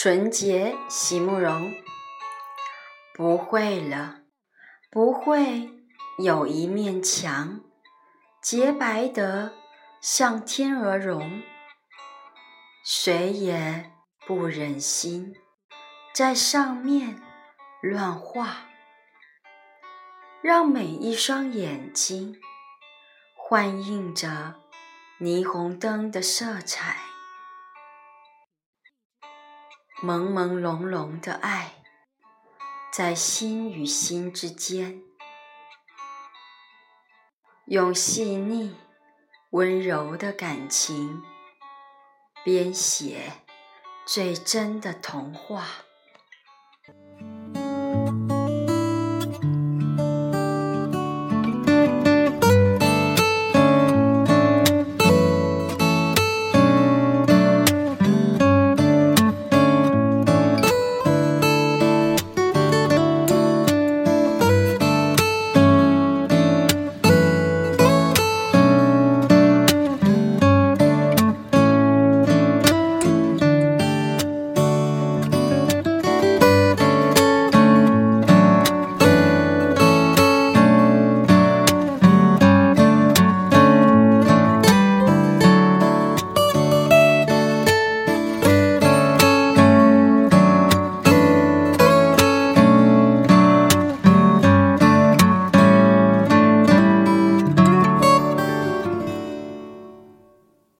纯洁，席慕容。不会了，不会有一面墙，洁白的像天鹅绒。谁也不忍心在上面乱画，让每一双眼睛幻映着霓虹灯的色彩。朦朦胧胧的爱，在心与心之间，用细腻温柔的感情编写最真的童话。